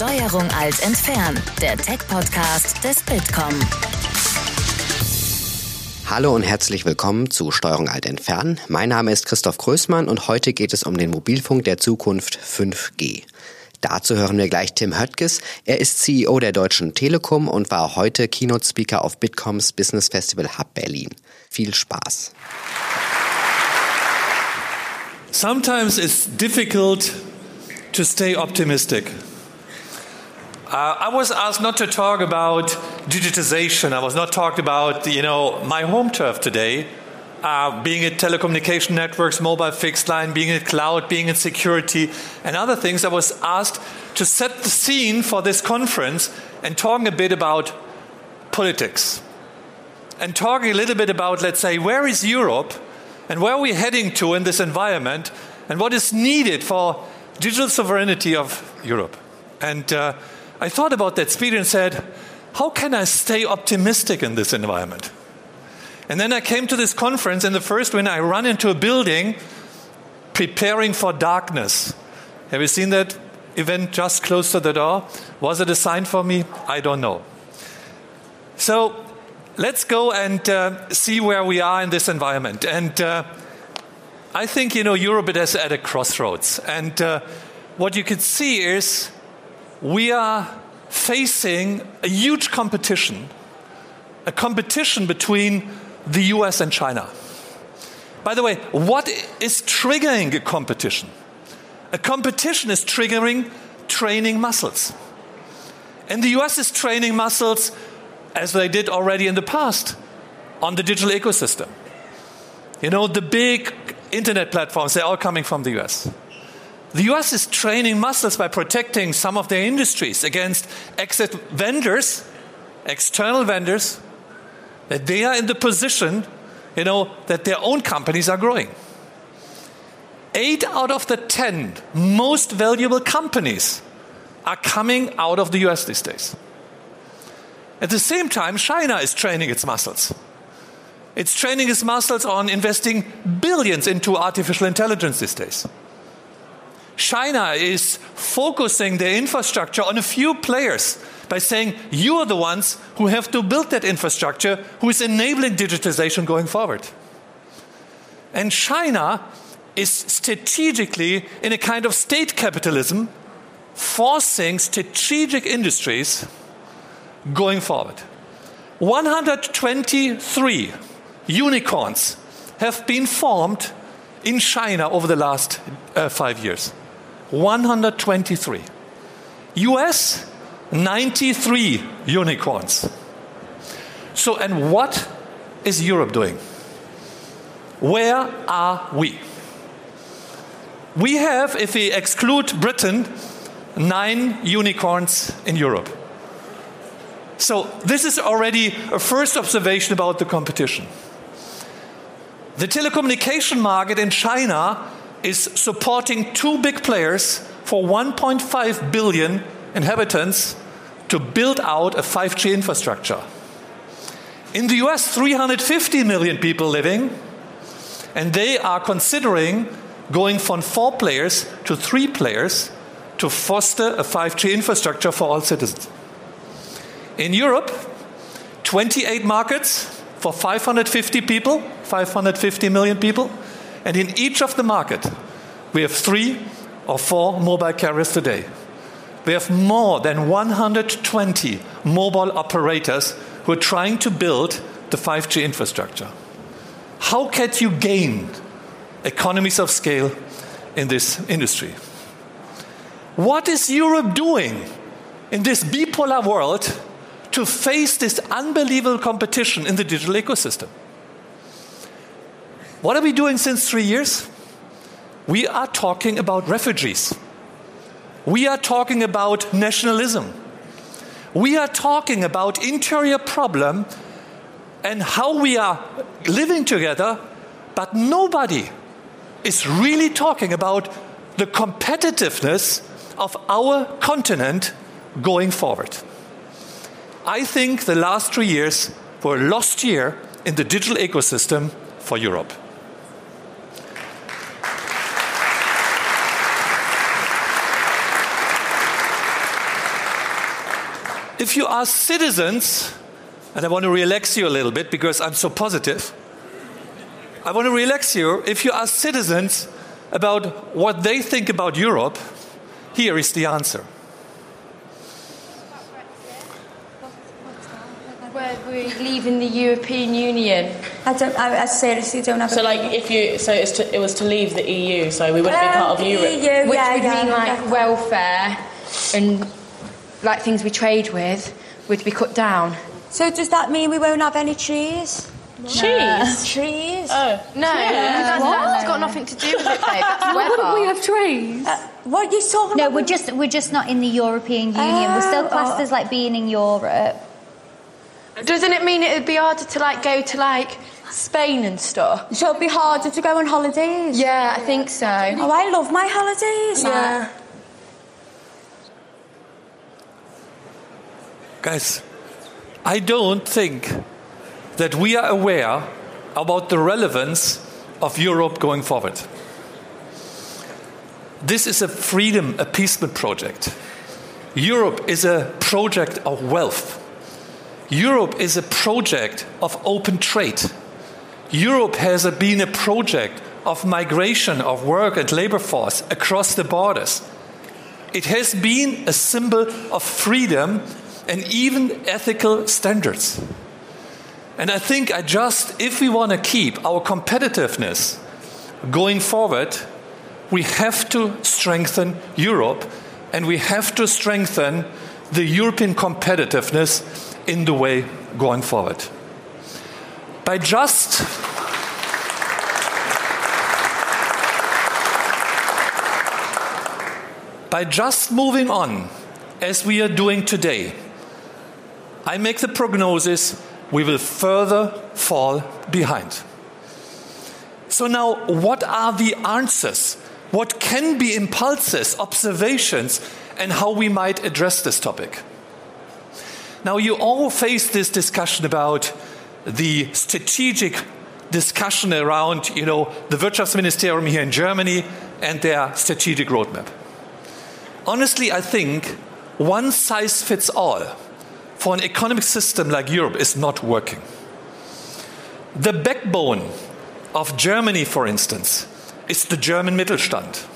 Steuerung alt entfernen, der Tech-Podcast des Bitkom. Hallo und herzlich willkommen zu Steuerung alt entfernen. Mein Name ist Christoph Größmann und heute geht es um den Mobilfunk der Zukunft 5G. Dazu hören wir gleich Tim Höttges. Er ist CEO der Deutschen Telekom und war heute Keynote Speaker auf Bitcoms Business Festival Hub Berlin. Viel Spaß. Sometimes it's difficult to stay optimistic. Uh, I was asked not to talk about digitization. I was not talked about, you know, my home turf today, uh, being it telecommunication networks, mobile fixed line, being it cloud, being it security, and other things. I was asked to set the scene for this conference and talking a bit about politics and talking a little bit about, let's say, where is Europe and where are we heading to in this environment and what is needed for digital sovereignty of Europe. And uh, I thought about that speech and said, how can I stay optimistic in this environment? And then I came to this conference, and the first when I run into a building preparing for darkness. Have you seen that event just close to the door? Was it a sign for me? I don't know. So let's go and uh, see where we are in this environment. And uh, I think, you know, Europe is at a crossroads. And uh, what you could see is we are facing a huge competition, a competition between the US and China. By the way, what is triggering a competition? A competition is triggering training muscles. And the US is training muscles as they did already in the past on the digital ecosystem. You know, the big internet platforms, they're all coming from the US. The US is training muscles by protecting some of their industries against exit vendors, external vendors, that they are in the position, you know, that their own companies are growing. Eight out of the 10 most valuable companies are coming out of the US these days. At the same time, China is training its muscles. It's training its muscles on investing billions into artificial intelligence these days. China is focusing their infrastructure on a few players by saying, You are the ones who have to build that infrastructure, who is enabling digitization going forward. And China is strategically in a kind of state capitalism, forcing strategic industries going forward. 123 unicorns have been formed in China over the last uh, five years. 123. US, 93 unicorns. So, and what is Europe doing? Where are we? We have, if we exclude Britain, nine unicorns in Europe. So, this is already a first observation about the competition. The telecommunication market in China is supporting two big players for 1.5 billion inhabitants to build out a 5G infrastructure. In the US, 350 million people living, and they are considering going from four players to three players to foster a 5G infrastructure for all citizens. In Europe, 28 markets for 550 people, 550 million people, and in each of the market, we have three or four mobile carriers today. We have more than 120 mobile operators who are trying to build the 5G infrastructure. How can you gain economies of scale in this industry? What is Europe doing in this bipolar world to face this unbelievable competition in the digital ecosystem? What are we doing since three years? We are talking about refugees. We are talking about nationalism. We are talking about interior problem and how we are living together, but nobody is really talking about the competitiveness of our continent going forward. I think the last three years were a lost year in the digital ecosystem for Europe. If you are citizens, and I want to relax you a little bit because I'm so positive, I want to relax you. If you ask citizens about what they think about Europe, here is the answer. Where we're leaving the European Union. I don't. I, I seriously don't have. So, a like, if you, so it's to, it was to leave the EU, so we wouldn't be part of Um, Europe. EU, Which yeah, would yeah, mean like welfare and like things we trade with would be cut down. So does that mean we won't have any trees? Cheese. Trees? Oh, No, that's, that's got nothing to do with it, babe. That's weather. trees? Uh, what are you talking No, about? we're just we're just not in the European Union. we're still Oh, classed oh. as like being in Europe. Doesn't it mean it would be harder to like go to like Spain and stuff? So it'll be harder to go on holidays. Yeah, I think so. Oh, I love my holidays. Yeah. Guys, I don't think that we are aware about the relevance of Europe going forward. This is a freedom appeasement project. Europe is a project of wealth. Europe is a project of open trade. Europe has been a project of migration of work and labor force across the borders. It has been a symbol of freedom and even ethical standards. And I think I just, if we want to keep our competitiveness going forward, we have to strengthen Europe and we have to strengthen the European competitiveness in the way going forward. By just by just moving on as we are doing today, I make the prognosis we will further fall behind. So, now what are the answers? What can be impulses, observations, and how we might address this topic? Now, you all face this discussion about the strategic discussion around, you know, the Wirtschaftsministerium here in Germany and their strategic roadmap. Honestly, I think one size fits all for an economic system like Europe is not working. The backbone of Germany, for instance, is the German Mittelstand.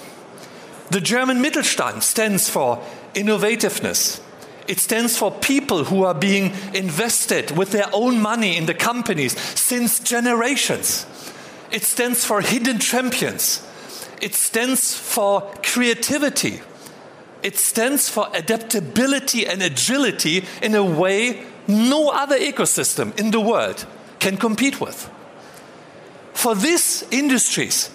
The German Mittelstand stands for innovativeness. It stands for people who are being invested with their own money in the companies since generations. It stands for hidden champions. It stands for creativity. It stands for adaptability and agility in a way no other ecosystem in the world can compete with. For these industries,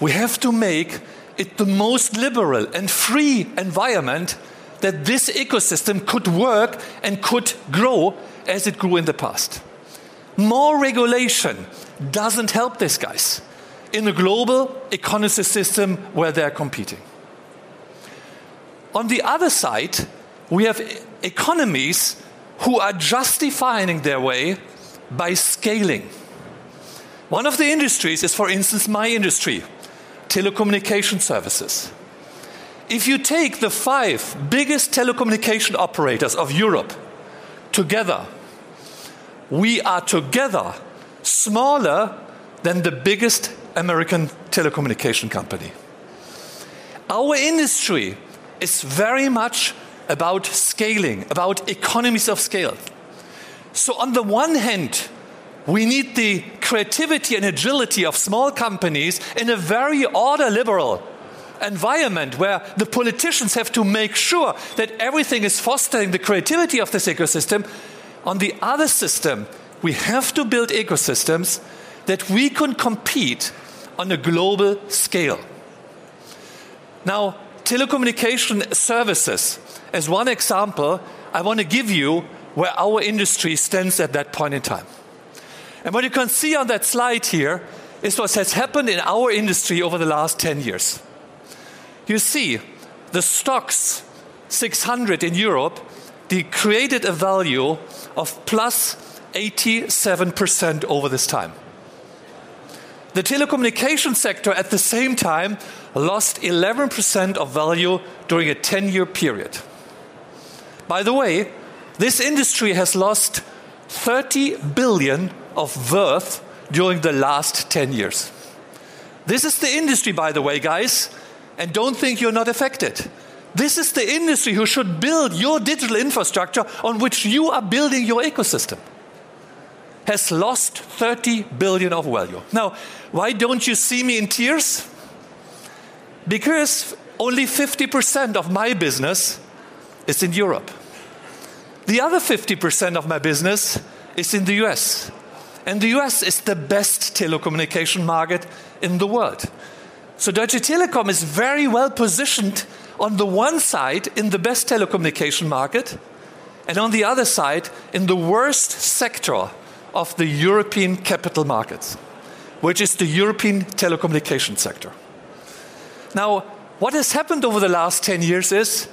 we have to make it the most liberal and free environment that this ecosystem could work and could grow as it grew in the past. More regulation doesn't help these guys in a global economy system where they're competing. On the other side, we have economies who are justifying their way by scaling. One of the industries is, for instance, my industry, telecommunication services. If you take the five biggest telecommunication operators of Europe together, we are together smaller than the biggest American telecommunication company. Our industry is very much about scaling, about economies of scale. So, on the one hand, we need the creativity and agility of small companies in a very order liberal environment where the politicians have to make sure that everything is fostering the creativity of this ecosystem. On the other system, we have to build ecosystems that we can compete on a global scale. Now, telecommunication services, as one example, I want to give you where our industry stands at that point in time. And what you can see on that slide here is what has happened in our industry over the last 10 years. You see, the STOXX 600 in Europe, they created a value of plus 87% over this time. The telecommunication sector at the same time lost 11% of value during a 10 year period. By the way, This industry has lost 30 billion of worth during the last 10 years. This is the industry, by the way, guys, and don't think you're not affected. This is the industry who should build your digital infrastructure on which you are building your ecosystem. Has lost 30 billion of value. Now, why don't you see me in tears? Because only 50% of my business is in Europe. The other 50% of my business is in the US. And the US is the best telecommunication market in the world. So Deutsche Telekom is very well positioned on the one side in the best telecommunication market, and on the other side in the worst sector of the European capital markets, which is the European telecommunication sector. Now, what has happened over the last 10 years is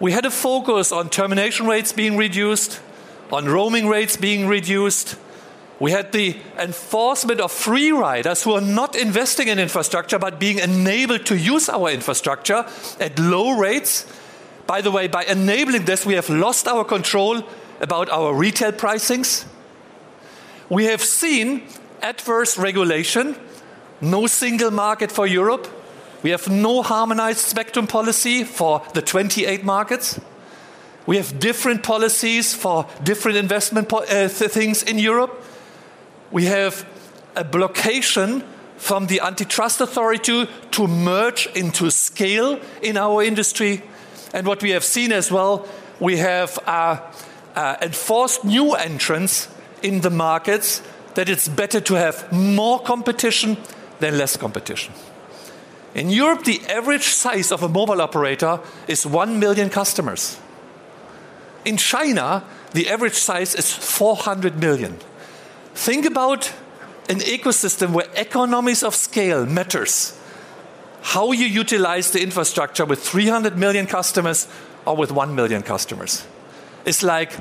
we had a focus on termination rates being reduced, on roaming rates being reduced. We had the enforcement of free riders who are not investing in infrastructure but being enabled to use our infrastructure at low rates. By the way, by enabling this, we have lost our control about our retail pricings. We have seen adverse regulation, no single market for Europe. We have no harmonized spectrum policy for the 28 markets. We have different policies for different investment po- uh, th- things in Europe. We have a blockation from the antitrust authority to merge into scale in our industry. And what we have seen as well, we have uh, uh, enforced new entrants in the markets that it's better to have more competition than less competition. In Europe, the average size of a mobile operator is 1 million customers. In China, the average size is 400 million. Think about an ecosystem where economies of scale matters. How you utilize the infrastructure with 300 million customers or with 1 million customers. It's like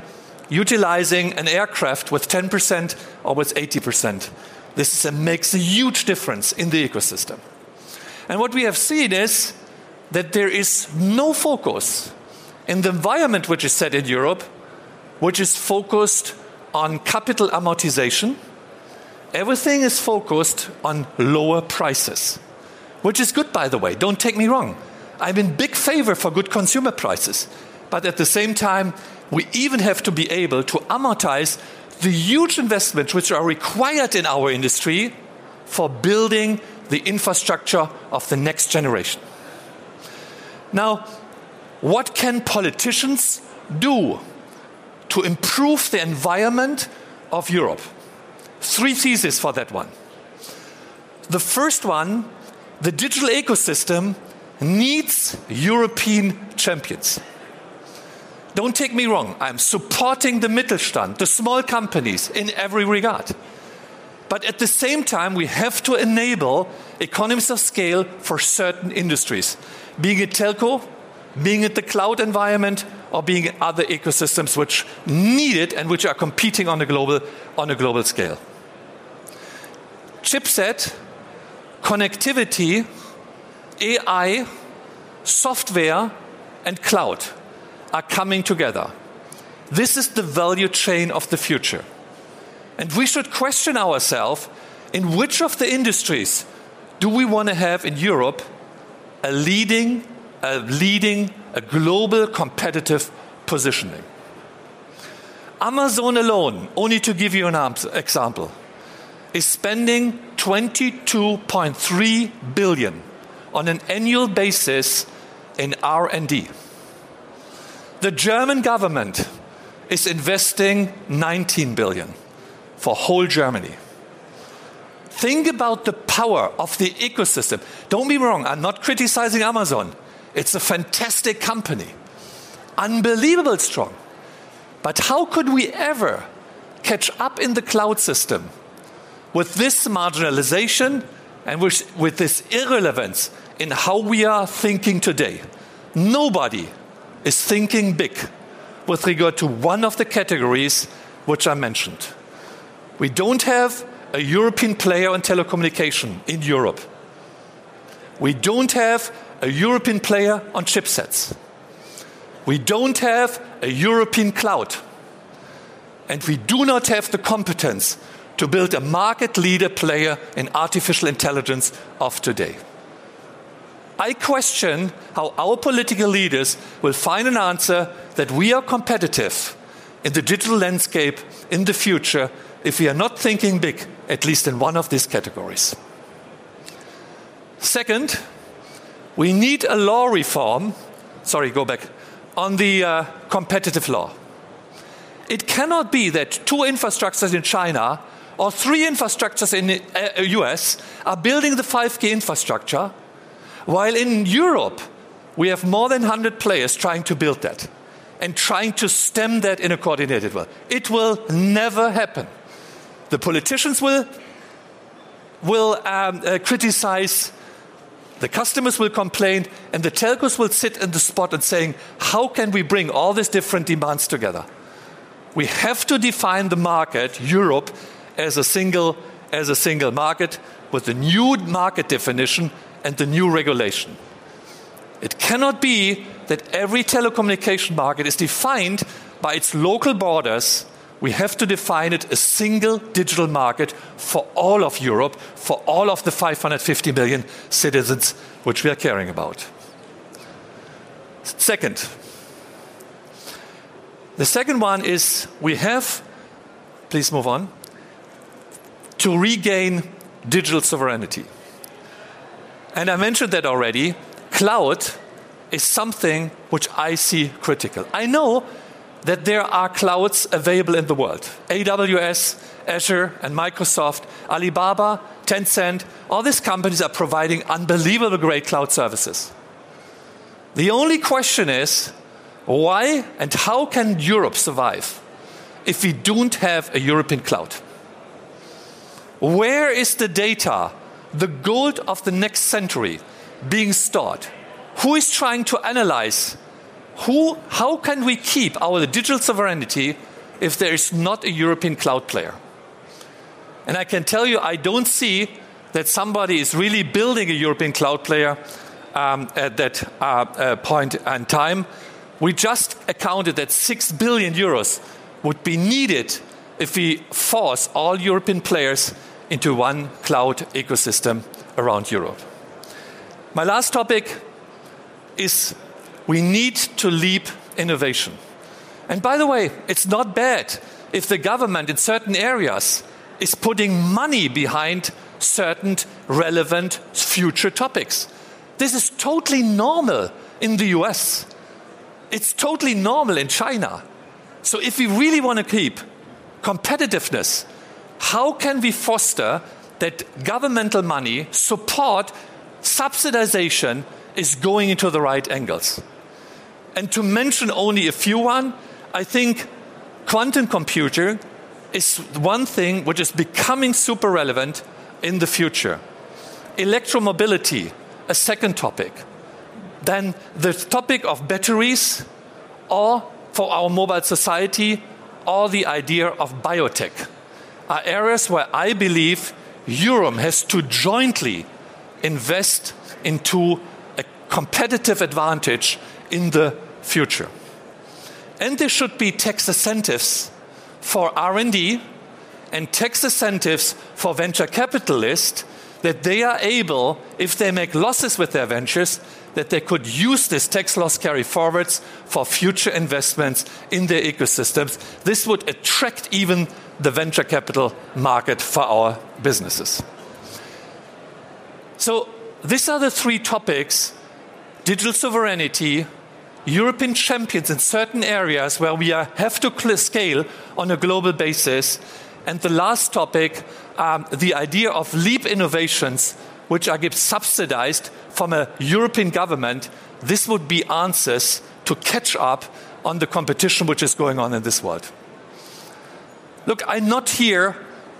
utilizing an aircraft with 10% or with 80%. This is a, makes a huge difference in the ecosystem. And what we have seen is that there is no focus in the environment which is set in Europe, which is focused on capital amortization. Everything is focused on lower prices, which is good, by the way. Don't take me wrong. I'm in big favor for good consumer prices. But at the same time, we even have to be able to amortize the huge investments which are required in our industry for building the infrastructure of the next generation. Now, what can politicians do to improve the environment of Europe? Three theses for that one. The first one the digital ecosystem needs European champions. Don't take me wrong, I'm supporting the Mittelstand, the small companies in every regard. But at the same time, we have to enable economies of scale for certain industries, being it telco, being it the cloud environment, or being other ecosystems which need it and which are competing on a global, on a global scale. Chipset, connectivity, AI, software, and cloud are coming together. This is the value chain of the future. And we should question ourselves in which of the industries do we want to have in Europe a leading, a leading, a global competitive positioning. Amazon alone, only to give you an example, is spending 22.3 billion on an annual basis in R&D. The German government is investing 19 billion for whole Germany. Think about the power of the ecosystem. Don't be wrong, I'm not criticizing Amazon. It's a fantastic company, unbelievable strong. But how could we ever catch up in the cloud system with this marginalization and with, with this irrelevance in how we are thinking today? Nobody is thinking big with regard to one of the categories which I mentioned. We don't have a European player in telecommunication in Europe. We don't have a European player on chipsets. We don't have a European cloud. And we do not have the competence to build a market leader player in artificial intelligence of today. I question how our political leaders will find an answer that we are competitive in the digital landscape in the future if we are not thinking big, at least in one of these categories. Second, we need a law reform. Sorry, go back. On the uh, competitive law. It cannot be that two infrastructures in China or three infrastructures in the uh, US are building the 5G infrastructure, while in Europe we have more than 100 players trying to build that and trying to stem that in a coordinated way. It will never happen. The politicians will, will um, uh, criticize, the customers will complain, and the telcos will sit in the spot and saying, how can we bring all these different demands together? We have to define the market, Europe, as a single, as a single market with a new market definition and the new regulation. It cannot be that every telecommunication market is defined by its local borders. We have to define it a single digital market for all of Europe, for all of the 550 million citizens which we are caring about. Second, the second one is we have, please move on, to regain digital sovereignty. And I mentioned that already. Cloud is something which I see critical. I know that there are clouds available in the world AWS, Azure, and Microsoft, Alibaba, Tencent, all these companies are providing unbelievable great cloud services. The only question is why and how can Europe survive if we don't have a European cloud? Where is the data, the gold of the next century, being stored? Who is trying to analyze? Who, how can we keep our digital sovereignty if there is not a European cloud player? And I can tell you, I don't see that somebody is really building a European cloud player um, at that uh, uh, point in time. We just accounted that 6 billion euros would be needed if we force all European players into one cloud ecosystem around Europe. My last topic is we need to leap innovation. And by the way, it's not bad if the government in certain areas is putting money behind certain relevant future topics. This is totally normal in the US. It's totally normal in China. So if we really want to keep competitiveness, how can we foster that governmental money support subsidization is going into the right angles? And to mention only a few one, I think quantum computer is one thing which is becoming super relevant in the future. Electromobility, a second topic. Then the topic of batteries, or for our mobile society, or the idea of biotech are areas where I believe Europe has to jointly invest into a competitive advantage in the future. And there should be tax incentives for R&D and tax incentives for venture capitalists that they are able, if they make losses with their ventures, that they could use this tax loss carry forwards for future investments in their ecosystems. This would attract even the venture capital market for our businesses. So, these are the three topics digital sovereignty, European champions in certain areas where we are, have to scale on a global basis. And the last topic, um, the idea of leap innovations, which are subsidized from a European government. This would be answers to catch up on the competition which is going on in this world. Look, I'm not here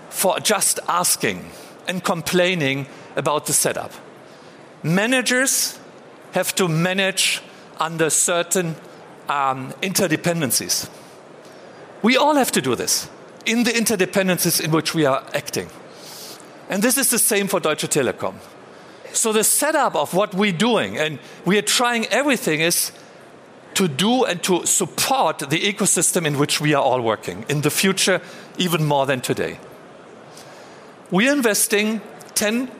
for just asking and complaining about the setup. Managers have to manage under certain um, interdependencies. We all have to do this in the interdependencies in which we are acting. And this is the same for Deutsche Telekom. So the setup of what we're doing, and we are trying everything, is to do and to support the ecosystem in which we are all working in the future, even more than today. We are investing 10,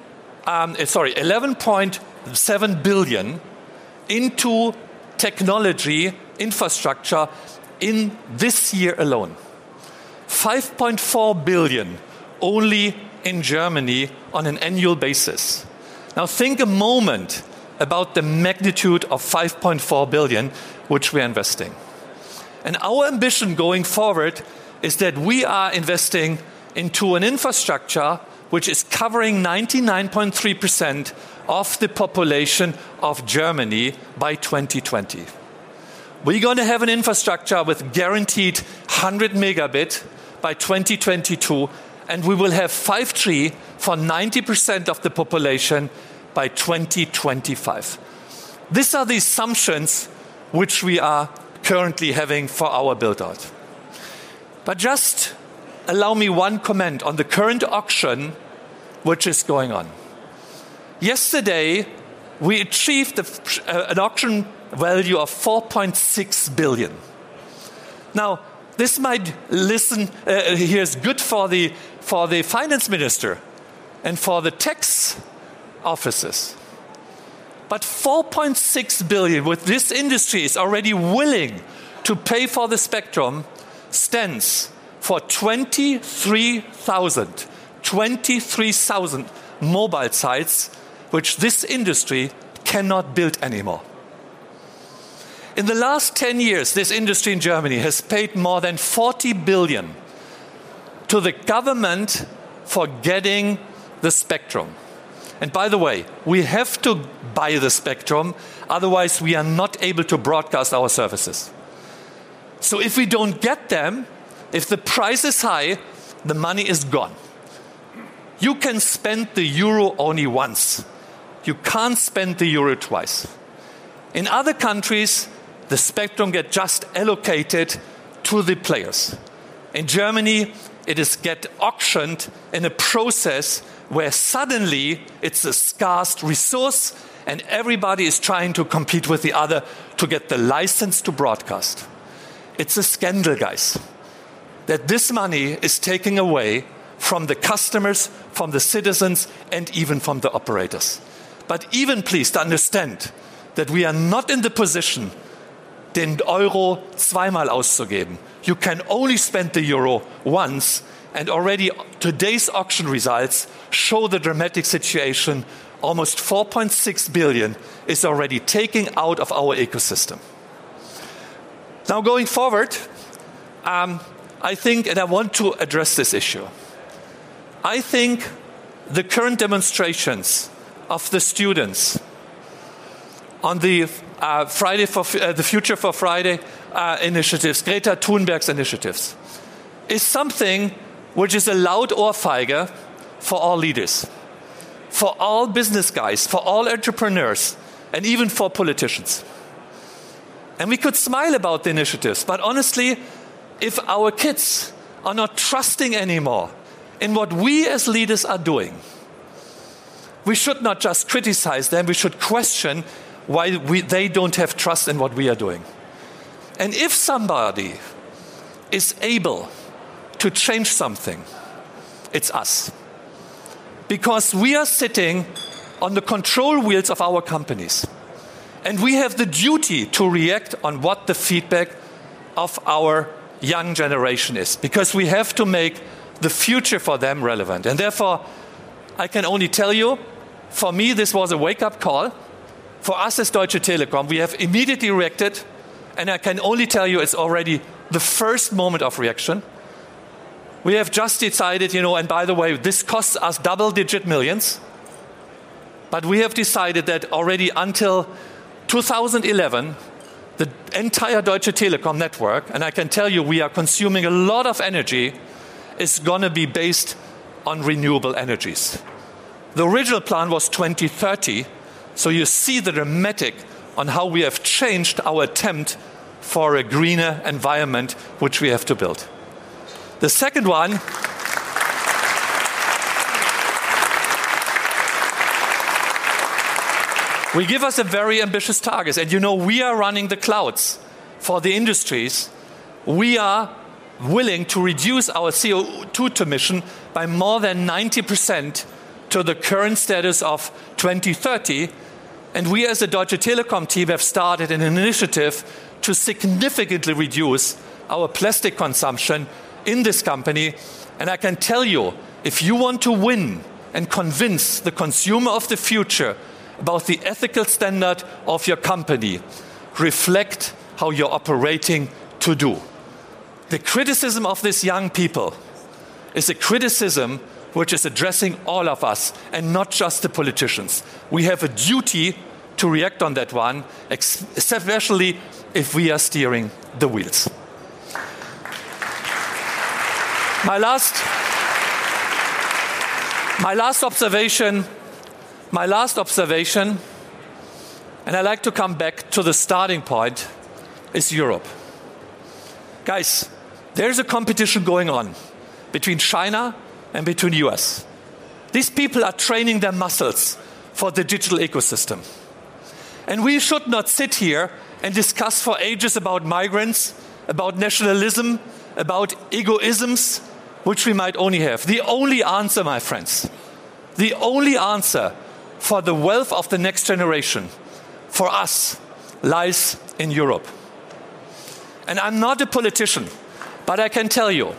um, eh, sorry, 11.7 billion into technology infrastructure in this year alone. 5.4 billion only in Germany on an annual basis. Now think a moment about the magnitude of 5.4 billion which we're investing. And our ambition going forward is that we are investing into an infrastructure which is covering 99.3% of the population of Germany by 2020. We're going to have an infrastructure with guaranteed 100 megabit by 2022, and we will have 5G for 90% of the population by 2025. These are the assumptions which we are currently having for our build out. But just allow me one comment on the current auction which is going on. Yesterday, we achieved uh, an auction value of 4.6 billion. Now, this might listen uh, here is good for the for the finance minister and for the tax offices. But 4.6 billion with this industry is already willing to pay for the spectrum stands for 23,000 23,000 mobile sites which this industry cannot build anymore. In the last 10 years, this industry in Germany has paid more than 40 billion to the government for getting the spectrum. And by the way, we have to buy the spectrum, otherwise, we are not able to broadcast our services. So if we don't get them, if the price is high, the money is gone. You can spend the euro only once. You can't spend the euro twice. In other countries, the spectrum gets just allocated to the players. In Germany, it is get auctioned in a process where suddenly it's a scarce resource and everybody is trying to compete with the other to get the license to broadcast. It's a scandal, guys, that this money is taken away from the customers, from the citizens, and even from the operators. But even please to understand that we are not in the position, den Euro zweimal auszugeben. You can only spend the euro once, and already today's auction results show the dramatic situation. Almost 4.6 billion is already taken out of our ecosystem. Now, going forward, um, I think, and I want to address this issue. I think the current demonstrations of the students on the uh, Friday for uh, the Future for Friday uh, initiatives, Greta Thunberg's initiatives, is something which is a loud ohrfeige for all leaders, for all business guys, for all entrepreneurs, and even for politicians. And we could smile about the initiatives, but honestly, if our kids are not trusting anymore in what we as leaders are doing. We should not just criticize them, we should question why we, they don't have trust in what we are doing. And if somebody is able to change something, it's us. Because we are sitting on the control wheels of our companies. And we have the duty to react on what the feedback of our young generation is. Because we have to make the future for them relevant. And therefore, I can only tell you, for me, this was a wake up call. For us as Deutsche Telekom, we have immediately reacted, and I can only tell you it's already the first moment of reaction. We have just decided, you know, and by the way, this costs us double digit millions. But we have decided that already until 2011, the entire Deutsche Telekom network, and I can tell you we are consuming a lot of energy is going to be based on renewable energies. The original plan was 2030, so you see the dramatic on how we have changed our attempt for a greener environment which we have to build. The second one. We give us a very ambitious target. And you know we are running the clouds for the industries, we are willing to reduce our CO2 emission by more than 90% to the current status of 2030. And we, as a Deutsche Telekom team, have started an initiative to significantly reduce our plastic consumption in this company. And I can tell you, if you want to win and convince the consumer of the future about the ethical standard of your company, reflect how you're operating to do. The criticism of these young people is a criticism which is addressing all of us and not just the politicians. We have a duty to react on that one, especially if we are steering the wheels. My last, my last observation, my last observation, and I like to come back to the starting point, is Europe. Guys, there's a competition going on between China and between the US. These people are training their muscles for the digital ecosystem. And we should not sit here and discuss for ages about migrants, about nationalism, about egoisms, which we might only have. The only answer, my friends, the only answer for the wealth of the next generation, for us, lies in Europe. And I'm not a politician, but I can tell you,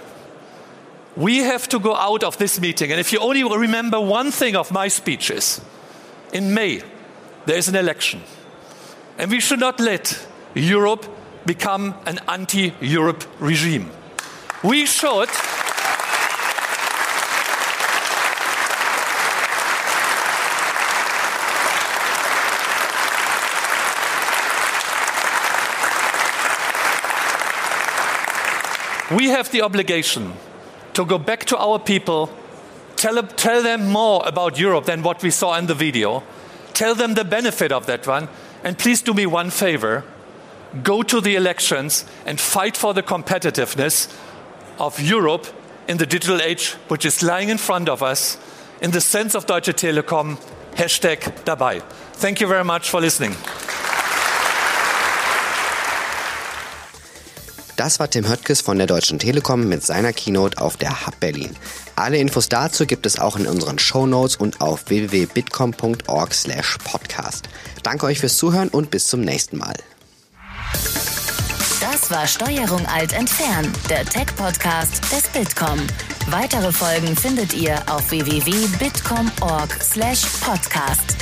we have to go out of this meeting. And if you only remember one thing of my speeches, in May, there is an election. And we should not let Europe become an anti Europe regime. We should. We have the obligation to go back to our people, tell, tell them more about Europe than what we saw in the video, tell them the benefit of that one, and please do me one favor go to the elections and fight for the competitiveness of Europe in the digital age, which is lying in front of us, in the sense of Deutsche Telekom, hashtag dabei. Thank you very much for listening. Das war Tim Höttges von der Deutschen Telekom mit seiner Keynote auf der Hub Berlin. Alle Infos dazu gibt es auch in unseren Show Notes und auf www.bitcom.org slash podcast. Danke euch fürs Zuhören und bis zum nächsten Mal. Das war Steuerung Alt entfernen, der Tech-Podcast des Bitkom. Weitere Folgen findet ihr auf www.bitcom.org slash podcast.